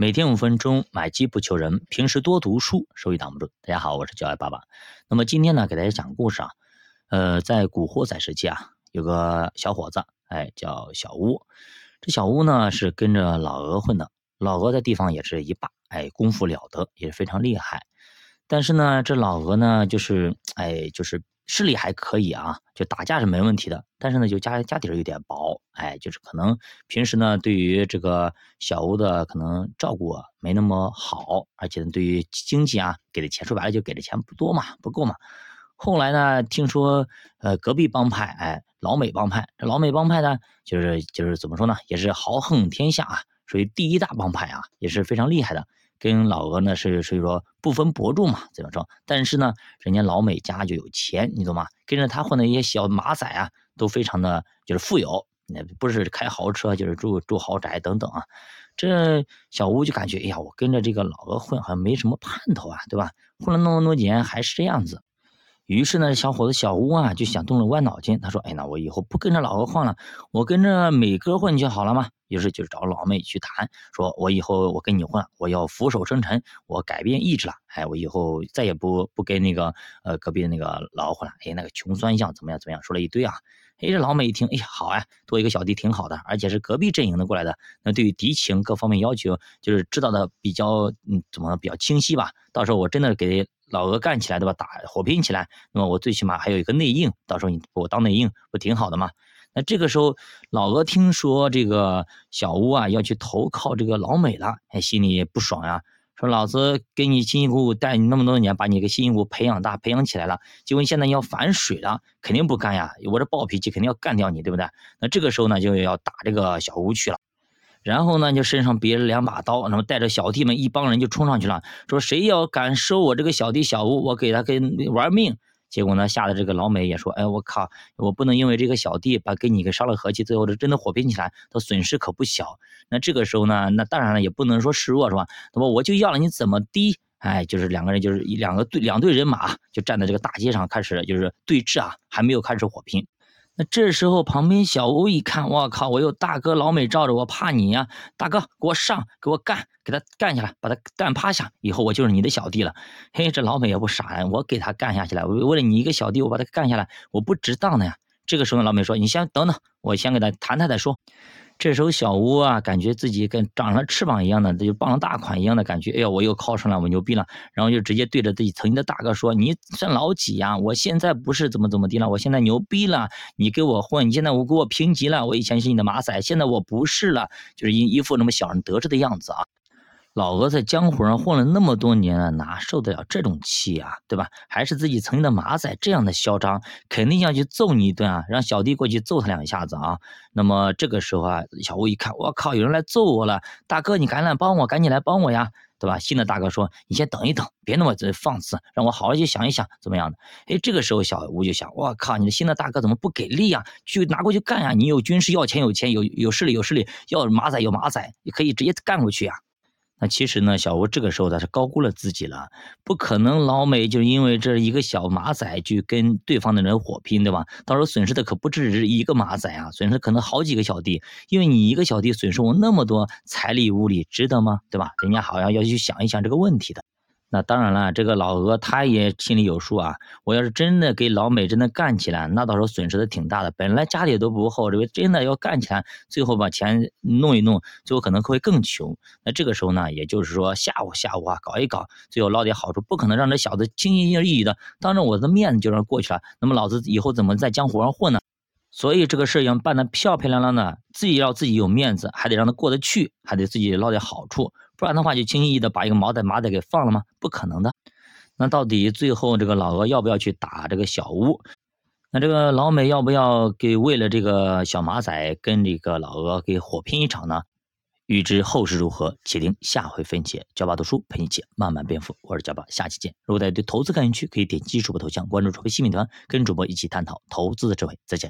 每天五分钟，买鸡不求人，平时多读书，收益挡不住。大家好，我是教爱爸爸。那么今天呢，给大家讲故事啊。呃，在古惑仔时期啊，有个小伙子，哎，叫小乌。这小乌呢是跟着老鹅混的，老鹅在地方也是一霸，哎，功夫了得，也是非常厉害。但是呢，这老鹅呢，就是哎，就是视力还可以啊，就打架是没问题的。但是呢，就家家底儿有点薄，哎，就是可能平时呢，对于这个小屋的可能照顾没那么好，而且对于经济啊，给的钱说白了就给的钱不多嘛，不够嘛。后来呢，听说呃隔壁帮派，哎，老美帮派，这老美帮派呢，就是就是怎么说呢，也是豪横天下啊，属于第一大帮派啊，也是非常厉害的。跟老鹅呢是所以说不分伯仲嘛，怎么说？但是呢，人家老美家就有钱，你懂吗？跟着他混的一些小马仔啊，都非常的就是富有，那不是开豪车，就是住住豪宅等等啊。这小吴就感觉，哎呀，我跟着这个老鹅混，好像没什么盼头啊，对吧？混了那么多年，还是这样子。于是呢，小伙子小吴啊，就想动了歪脑筋。他说：“哎，那我以后不跟着老鹅混了，我跟着美哥混就好了嘛。”于是就找老美去谈，说我以后我跟你混，我要俯首称臣，我改变意志了。哎，我以后再也不不跟那个呃隔壁的那个老混了。哎，那个穷酸相怎么样怎么样，说了一堆啊。哎，这老美一听，哎，好呀，多一个小弟挺好的，而且是隔壁阵营的过来的，那对于敌情各方面要求就是知道的比较嗯怎么比较清晰吧。到时候我真的给。老鹅干起来对吧？打火拼起来，那么我最起码还有一个内应，到时候你我当内应不挺好的吗？那这个时候老鹅听说这个小乌啊要去投靠这个老美了，心里不爽呀，说老子给你辛辛苦苦带你那么多年，把你给辛辛苦苦培养大、培养起来了，结果你现在要反水了，肯定不干呀！我这暴脾气肯定要干掉你，对不对？那这个时候呢，就要打这个小乌去了。然后呢，就身上别了两把刀，然后带着小弟们一帮人就冲上去了，说谁要敢收我这个小弟小吴，我给他跟玩命。结果呢，吓得这个老美也说，哎，我靠，我不能因为这个小弟把跟你给伤了和气，最后这真的火拼起来，他损失可不小。那这个时候呢，那当然了，也不能说示弱是吧？那么我就要了你怎么低？哎，就是两个人就是一两个队两队人马就站在这个大街上开始就是对峙啊，还没有开始火拼。这时候，旁边小欧一看，我靠，我有大哥老美罩着，我怕你呀！大哥，给我上，给我干，给他干下来，把他干趴下，以后我就是你的小弟了。嘿，这老美也不傻呀，我给他干下去了。为了你一个小弟，我把他干下来，我不值当的呀。这个时候，老美说：“你先等等，我先给他谈谈再说。”这时候小吴啊，感觉自己跟长了翅膀一样的，这就傍了大款一样的感觉。哎呀，我又靠上了，我牛逼了。然后就直接对着自己曾经的大哥说：“你算老几呀？我现在不是怎么怎么地了，我现在牛逼了。你给我混，你现在我给我评级了。我以前是你的马仔，现在我不是了，就是一一副那么小人得志的样子啊。”老鹅在江湖上混了那么多年了，哪受得了这种气啊？对吧？还是自己曾经的马仔这样的嚣张，肯定要去揍你一顿啊！让小弟过去揍他两下子啊！那么这个时候啊，小吴一看，我靠，有人来揍我了！大哥，你赶紧帮我，赶紧来帮我呀，对吧？新的大哥说：“你先等一等，别那么放肆，让我好好去想一想，怎么样的？”哎，这个时候小吴就想：我靠，你的新的大哥怎么不给力啊？去拿过去干呀！你有军事要钱有钱，有有势力有势力，要马仔有马仔，你可以直接干过去呀！那其实呢，小吴这个时候他是高估了自己了，不可能老美就因为这一个小马仔去跟对方的人火拼，对吧？到时候损失的可不只是一个马仔啊，损失可能好几个小弟，因为你一个小弟损失我那么多财力物力，值得吗？对吧？人家好像要去想一想这个问题的。那当然了，这个老鹅他也心里有数啊。我要是真的给老美真的干起来，那到时候损失的挺大的。本来家里都不厚，这个真的要干起来，最后把钱弄一弄，最后可能会更穷。那这个时候呢，也就是说吓唬吓唬啊，搞一搞，最后捞点好处，不可能让这小子轻轻易易的当着我的面子就让过去了。那么老子以后怎么在江湖上混呢？所以这个事要办得漂漂亮亮的，自己要自己有面子，还得让他过得去，还得自己捞点好处，不然的话就轻易的把一个毛仔马仔给放了吗？不可能的。那到底最后这个老鹅要不要去打这个小乌？那这个老美要不要给为了这个小马仔跟这个老鹅给火拼一场呢？欲知后事如何，且听下回分解。教爸读书陪你一起慢慢变富，我是教爸，下期见。如果大家对投资感兴趣，可以点击主播头像关注主播新米团，跟主播一起探讨投资的智慧。再见。